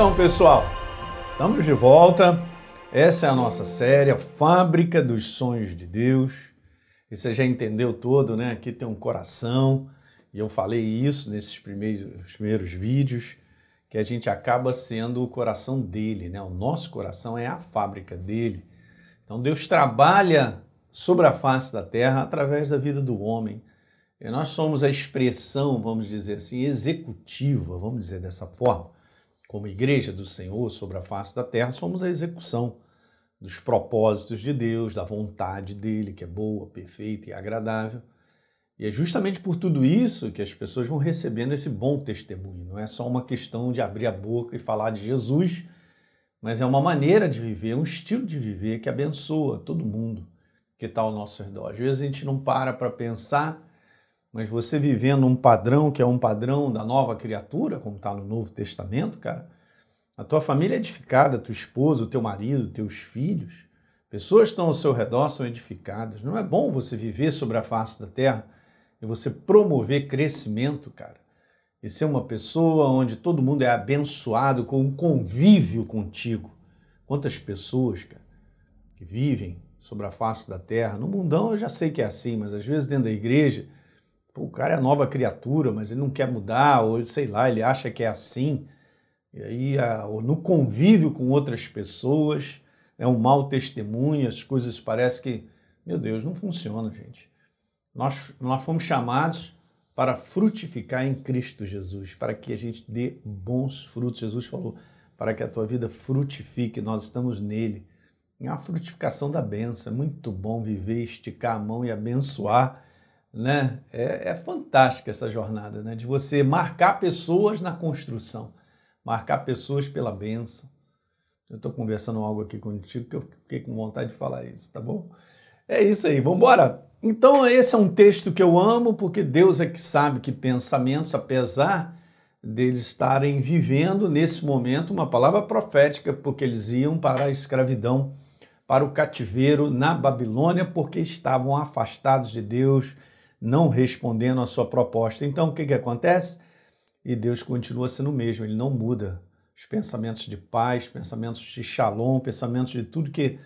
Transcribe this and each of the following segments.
Então, pessoal, estamos de volta. Essa é a nossa série, a Fábrica dos Sonhos de Deus. E você já entendeu todo, né? Aqui tem um coração, e eu falei isso nesses primeiros, primeiros vídeos, que a gente acaba sendo o coração dele, né? O nosso coração é a fábrica dele. Então Deus trabalha sobre a face da terra através da vida do homem. E nós somos a expressão, vamos dizer assim, executiva, vamos dizer dessa forma, como igreja do Senhor sobre a face da terra, somos a execução dos propósitos de Deus, da vontade dele, que é boa, perfeita e agradável. E é justamente por tudo isso que as pessoas vão recebendo esse bom testemunho. Não é só uma questão de abrir a boca e falar de Jesus, mas é uma maneira de viver, um estilo de viver que abençoa todo mundo que está ao nosso redor. Às vezes a gente não para para pensar, mas você vivendo um padrão que é um padrão da nova criatura, como está no Novo Testamento, cara, a tua família é edificada, tua esposa, o teu marido, teus filhos, pessoas que estão ao seu redor são edificadas. Não é bom você viver sobre a face da terra e você promover crescimento, cara? E ser uma pessoa onde todo mundo é abençoado com um convívio contigo. Quantas pessoas, cara, que vivem sobre a face da terra. No mundão eu já sei que é assim, mas às vezes dentro da igreja, o cara é nova criatura, mas ele não quer mudar, ou sei lá, ele acha que é assim. E aí, a, no convívio com outras pessoas, é um mau testemunho, as coisas parecem que, meu Deus, não funciona, gente. Nós, nós fomos chamados para frutificar em Cristo Jesus, para que a gente dê bons frutos. Jesus falou, para que a tua vida frutifique, nós estamos nele. É a frutificação da benção. É muito bom viver, esticar a mão e abençoar. Né? É, é fantástica essa jornada, né? De você marcar pessoas na construção, marcar pessoas pela benção. Eu estou conversando algo aqui contigo que eu fiquei com vontade de falar isso, tá bom? É isso aí, vamos embora. Então, esse é um texto que eu amo, porque Deus é que sabe que pensamentos, apesar deles estarem vivendo nesse momento uma palavra profética, porque eles iam para a escravidão para o cativeiro na Babilônia porque estavam afastados de Deus, não respondendo à sua proposta. Então, o que, que acontece? E Deus continua sendo o mesmo, ele não muda. Os pensamentos de paz, pensamentos de shalom, pensamentos de tudo que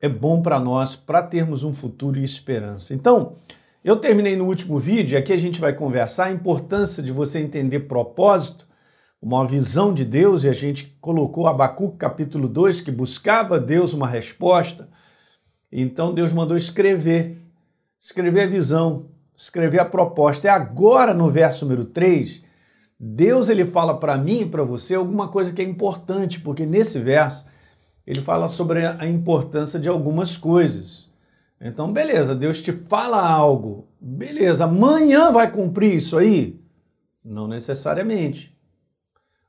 é bom para nós, para termos um futuro e esperança. Então, eu terminei no último vídeo, aqui a gente vai conversar a importância de você entender propósito uma visão de Deus, e a gente colocou Abacuque capítulo 2, que buscava Deus uma resposta. Então Deus mandou escrever, escrever a visão, escrever a proposta. E agora no verso número 3, Deus ele fala para mim e para você alguma coisa que é importante, porque nesse verso ele fala sobre a importância de algumas coisas. Então, beleza, Deus te fala algo. Beleza, amanhã vai cumprir isso aí? Não necessariamente.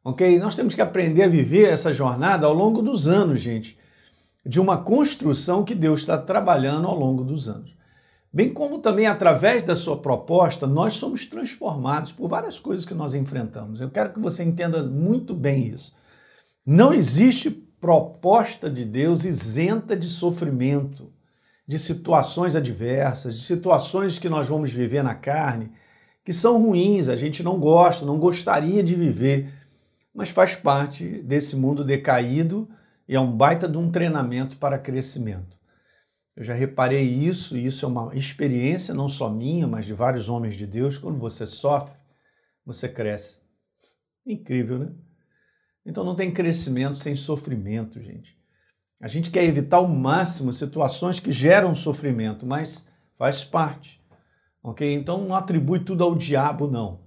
Ok? Nós temos que aprender a viver essa jornada ao longo dos anos, gente, de uma construção que Deus está trabalhando ao longo dos anos. Bem como também através da sua proposta, nós somos transformados por várias coisas que nós enfrentamos. Eu quero que você entenda muito bem isso. Não existe proposta de Deus isenta de sofrimento, de situações adversas, de situações que nós vamos viver na carne, que são ruins, a gente não gosta, não gostaria de viver mas faz parte desse mundo decaído e é um baita de um treinamento para crescimento. Eu já reparei isso, e isso é uma experiência não só minha, mas de vários homens de Deus. Quando você sofre, você cresce. Incrível, né? Então não tem crescimento sem sofrimento, gente. A gente quer evitar ao máximo situações que geram sofrimento, mas faz parte. Ok? Então não atribui tudo ao diabo, não.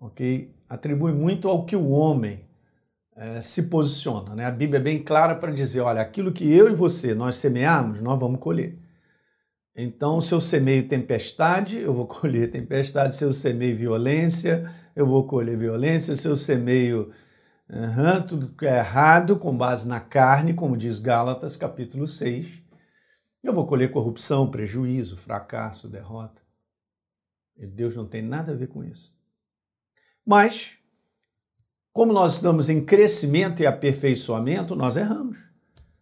Ok? atribui muito ao que o homem é, se posiciona. Né? A Bíblia é bem clara para dizer: olha, aquilo que eu e você nós semearmos, nós vamos colher. Então, se eu semeio tempestade, eu vou colher tempestade. Se eu semeio violência, eu vou colher violência. Se eu semeio uhum, tudo que é errado, com base na carne, como diz Gálatas, capítulo 6, eu vou colher corrupção, prejuízo, fracasso, derrota. E Deus não tem nada a ver com isso. Mas, como nós estamos em crescimento e aperfeiçoamento, nós erramos.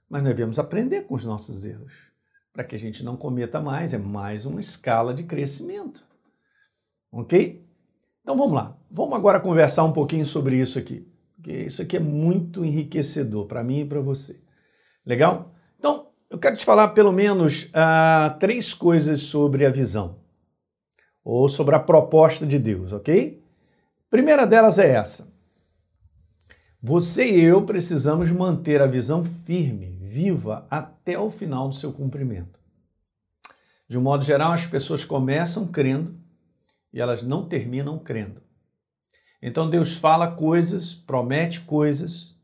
Mas nós devemos aprender com os nossos erros, para que a gente não cometa mais. É mais uma escala de crescimento. Ok? Então vamos lá. Vamos agora conversar um pouquinho sobre isso aqui. porque isso aqui é muito enriquecedor para mim e para você. Legal? Então, eu quero te falar pelo menos uh, três coisas sobre a visão, ou sobre a proposta de Deus, ok? Primeira delas é essa. Você e eu precisamos manter a visão firme, viva, até o final do seu cumprimento. De um modo geral, as pessoas começam crendo e elas não terminam crendo. Então Deus fala coisas, promete coisas,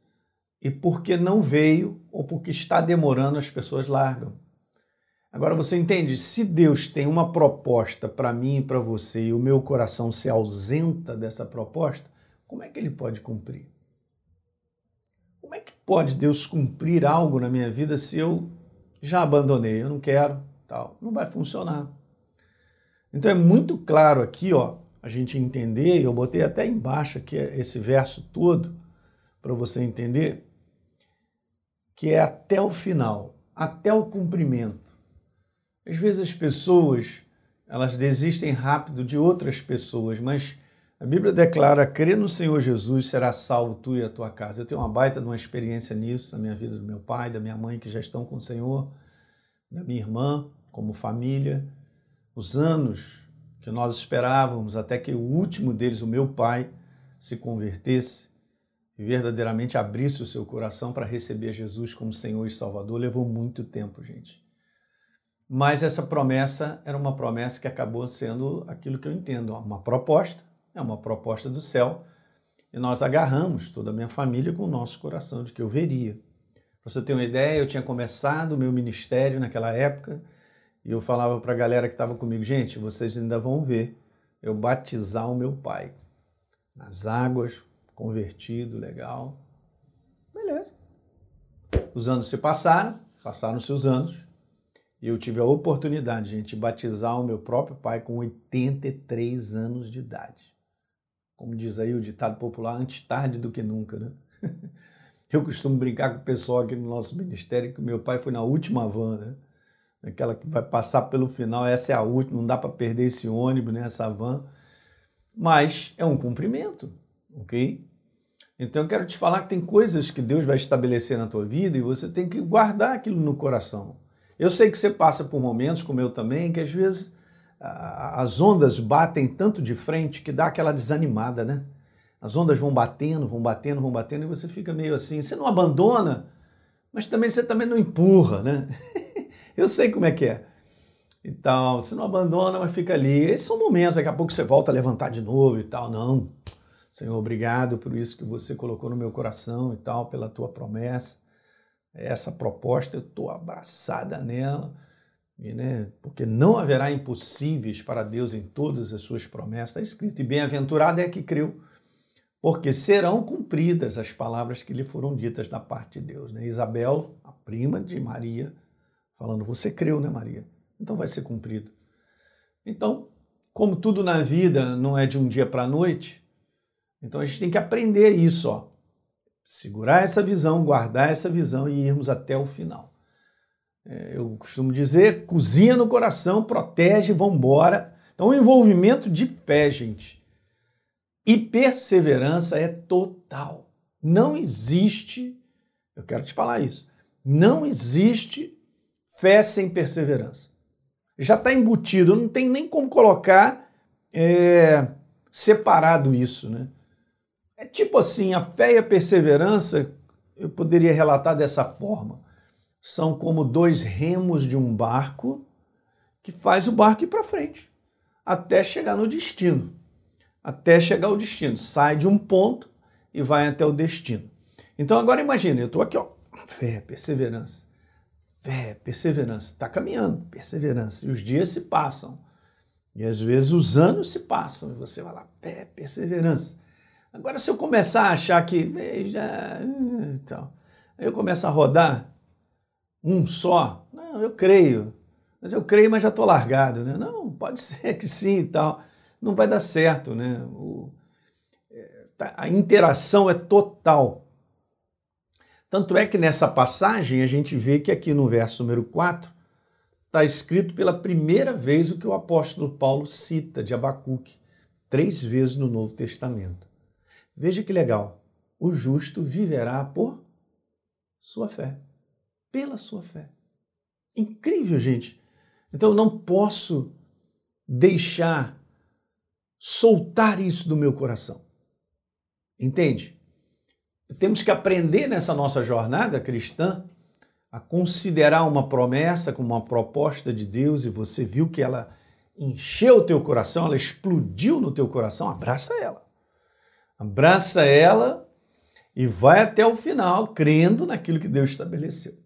e porque não veio ou porque está demorando, as pessoas largam. Agora você entende? Se Deus tem uma proposta para mim e para você e o meu coração se ausenta dessa proposta, como é que ele pode cumprir? Como é que pode Deus cumprir algo na minha vida se eu já abandonei, eu não quero, tal? Não vai funcionar. Então é muito claro aqui, ó, a gente entender, eu botei até embaixo aqui esse verso todo para você entender que é até o final, até o cumprimento. Às vezes as pessoas, elas desistem rápido de outras pessoas, mas a Bíblia declara: crer no Senhor Jesus será salvo tu e a tua casa. Eu tenho uma baita de uma experiência nisso na minha vida do meu pai, da minha mãe que já estão com o Senhor, da minha irmã, como família. Os anos que nós esperávamos até que o último deles, o meu pai, se convertesse, e verdadeiramente abrisse o seu coração para receber Jesus como Senhor e Salvador, levou muito tempo, gente. Mas essa promessa era uma promessa que acabou sendo aquilo que eu entendo, uma proposta, é uma proposta do céu, e nós agarramos toda a minha família com o nosso coração de que eu veria. Para você ter uma ideia, eu tinha começado o meu ministério naquela época, e eu falava para a galera que estava comigo, gente, vocês ainda vão ver eu batizar o meu pai nas águas, convertido, legal. Beleza. Os anos se passaram, passaram seus anos, e eu tive a oportunidade, gente, de batizar o meu próprio pai com 83 anos de idade. Como diz aí o ditado popular, antes tarde do que nunca, né? Eu costumo brincar com o pessoal aqui no nosso ministério que meu pai foi na última van, né? Aquela que vai passar pelo final, essa é a última, não dá para perder esse ônibus, né? essa van. Mas é um cumprimento ok? Então eu quero te falar que tem coisas que Deus vai estabelecer na tua vida e você tem que guardar aquilo no coração. Eu sei que você passa por momentos, como eu também, que às vezes as ondas batem tanto de frente que dá aquela desanimada, né? As ondas vão batendo, vão batendo, vão batendo e você fica meio assim. Você não abandona, mas também você também não empurra, né? eu sei como é que é. Então, você não abandona, mas fica ali. Esses são momentos, daqui a pouco você volta a levantar de novo e tal. Não. Senhor, obrigado por isso que você colocou no meu coração e tal, pela tua promessa. Essa proposta, eu estou abraçada nela, e, né, porque não haverá impossíveis para Deus em todas as suas promessas. Está escrito, e bem-aventurado é que creu, porque serão cumpridas as palavras que lhe foram ditas da parte de Deus. Né? Isabel, a prima de Maria, falando, você creu, né, Maria? Então vai ser cumprido. Então, como tudo na vida não é de um dia para a noite, então a gente tem que aprender isso, ó. Segurar essa visão, guardar essa visão e irmos até o final. É, eu costumo dizer, cozinha no coração, protege, vambora. Então o envolvimento de fé, gente, e perseverança é total. Não existe, eu quero te falar isso, não existe fé sem perseverança. Já está embutido, não tem nem como colocar é, separado isso, né? É tipo assim, a fé e a perseverança, eu poderia relatar dessa forma. São como dois remos de um barco que faz o barco ir para frente, até chegar no destino. Até chegar ao destino. Sai de um ponto e vai até o destino. Então agora imagine, eu estou aqui, ó, fé, perseverança. Fé, perseverança. Está caminhando, perseverança. E os dias se passam. E às vezes os anos se passam. E você vai lá, fé, perseverança. Agora, se eu começar a achar que, veja, então, eu começo a rodar um só, não, eu creio, mas eu creio, mas já estou largado, né? Não, pode ser que sim e tal, não vai dar certo, né? O, é, tá, a interação é total. Tanto é que nessa passagem a gente vê que aqui no verso número 4 está escrito pela primeira vez o que o apóstolo Paulo cita de Abacuque, três vezes no Novo Testamento. Veja que legal. o justo viverá por sua fé, pela sua fé. Incrível, gente. Então eu não posso deixar soltar isso do meu coração. Entende? Temos que aprender nessa nossa jornada cristã a considerar uma promessa como uma proposta de Deus e você viu que ela encheu o teu coração, ela explodiu no teu coração, abraça ela. Abraça ela e vai até o final crendo naquilo que Deus estabeleceu.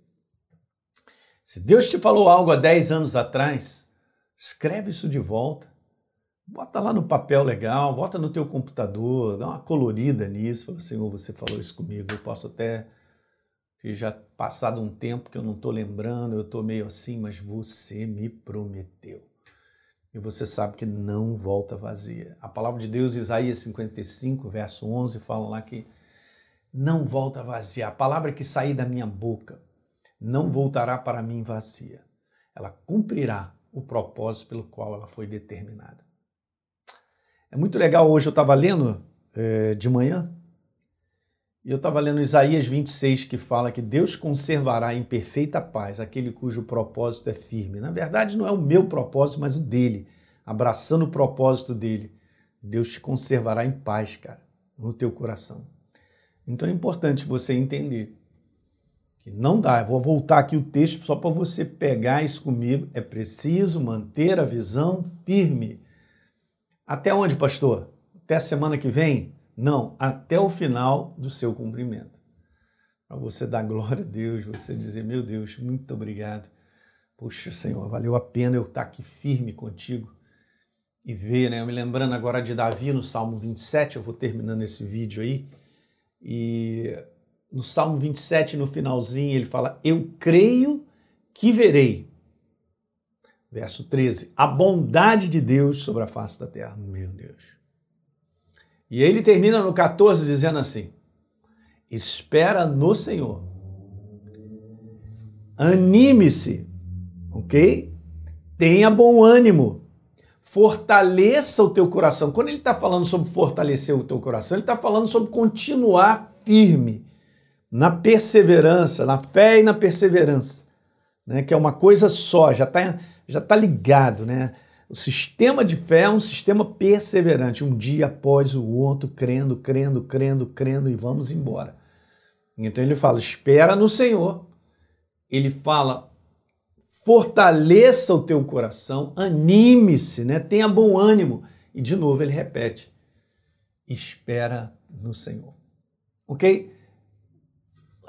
Se Deus te falou algo há 10 anos atrás, escreve isso de volta. Bota lá no papel legal, bota no teu computador, dá uma colorida nisso. Fala, Senhor, você falou isso comigo, eu posso até ter já passado um tempo que eu não estou lembrando, eu estou meio assim, mas você me prometeu. E você sabe que não volta vazia. A palavra de Deus, Isaías 55, verso 11, fala lá que não volta vazia. A palavra que sair da minha boca não voltará para mim vazia. Ela cumprirá o propósito pelo qual ela foi determinada. É muito legal, hoje eu estava lendo é, de manhã, e eu estava lendo Isaías 26, que fala que Deus conservará em perfeita paz aquele cujo propósito é firme. Na verdade, não é o meu propósito, mas o dele. Abraçando o propósito dele, Deus te conservará em paz, cara, no teu coração. Então é importante você entender não dá. Eu vou voltar aqui o texto só para você pegar isso comigo. É preciso manter a visão firme até onde, pastor? Até a semana que vem? Não, até o final do seu cumprimento. Para você dar glória a Deus, você dizer, meu Deus, muito obrigado. Puxa, Senhor, valeu a pena eu estar aqui firme contigo e ver, né? Eu me lembrando agora de Davi no Salmo 27, eu vou terminando esse vídeo aí. E no Salmo 27, no finalzinho, ele fala: Eu creio que verei Verso 13: A bondade de Deus sobre a face da terra. Meu Deus. E ele termina no 14 dizendo assim: Espera no Senhor. Anime-se, ok? Tenha bom ânimo. Fortaleça o teu coração. Quando ele está falando sobre fortalecer o teu coração, ele está falando sobre continuar firme na perseverança, na fé e na perseverança, né? que é uma coisa só, já está já está ligado, né? O sistema de fé é um sistema perseverante, um dia após o outro, crendo, crendo, crendo, crendo e vamos embora. Então ele fala: espera no Senhor. Ele fala: fortaleça o teu coração, anime-se, né? tenha bom ânimo. E de novo ele repete: espera no Senhor. Ok?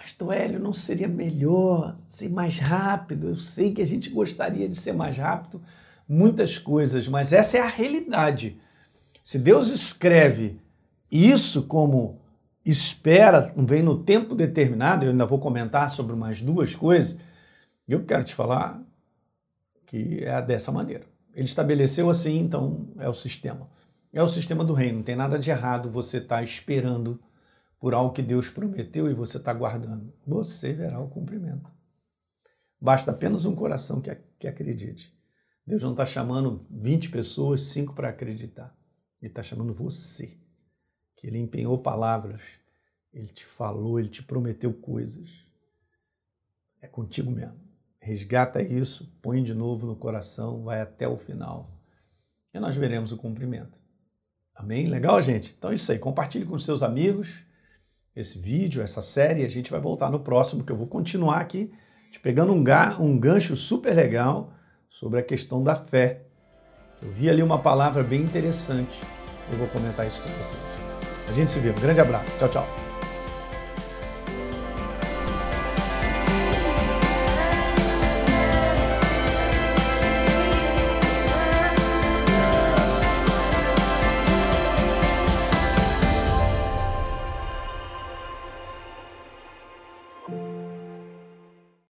Pastor Hélio, não seria melhor ser mais rápido? Eu sei que a gente gostaria de ser mais rápido, muitas coisas, mas essa é a realidade. Se Deus escreve isso como espera, vem no tempo determinado, eu ainda vou comentar sobre mais duas coisas, eu quero te falar que é dessa maneira. Ele estabeleceu assim, então é o sistema. É o sistema do reino, não tem nada de errado você estar tá esperando por algo que Deus prometeu e você está guardando, você verá o cumprimento. Basta apenas um coração que, que acredite. Deus não está chamando 20 pessoas, 5 para acreditar. Ele está chamando você, que Ele empenhou palavras, Ele te falou, Ele te prometeu coisas. É contigo mesmo. Resgata isso, põe de novo no coração, vai até o final e nós veremos o cumprimento. Amém? Legal, gente? Então é isso aí. Compartilhe com seus amigos esse vídeo, essa série. A gente vai voltar no próximo, que eu vou continuar aqui, te pegando um, um gancho super legal sobre a questão da fé. Eu vi ali uma palavra bem interessante. Eu vou comentar isso com vocês. A gente se vê. Um grande abraço. Tchau, tchau.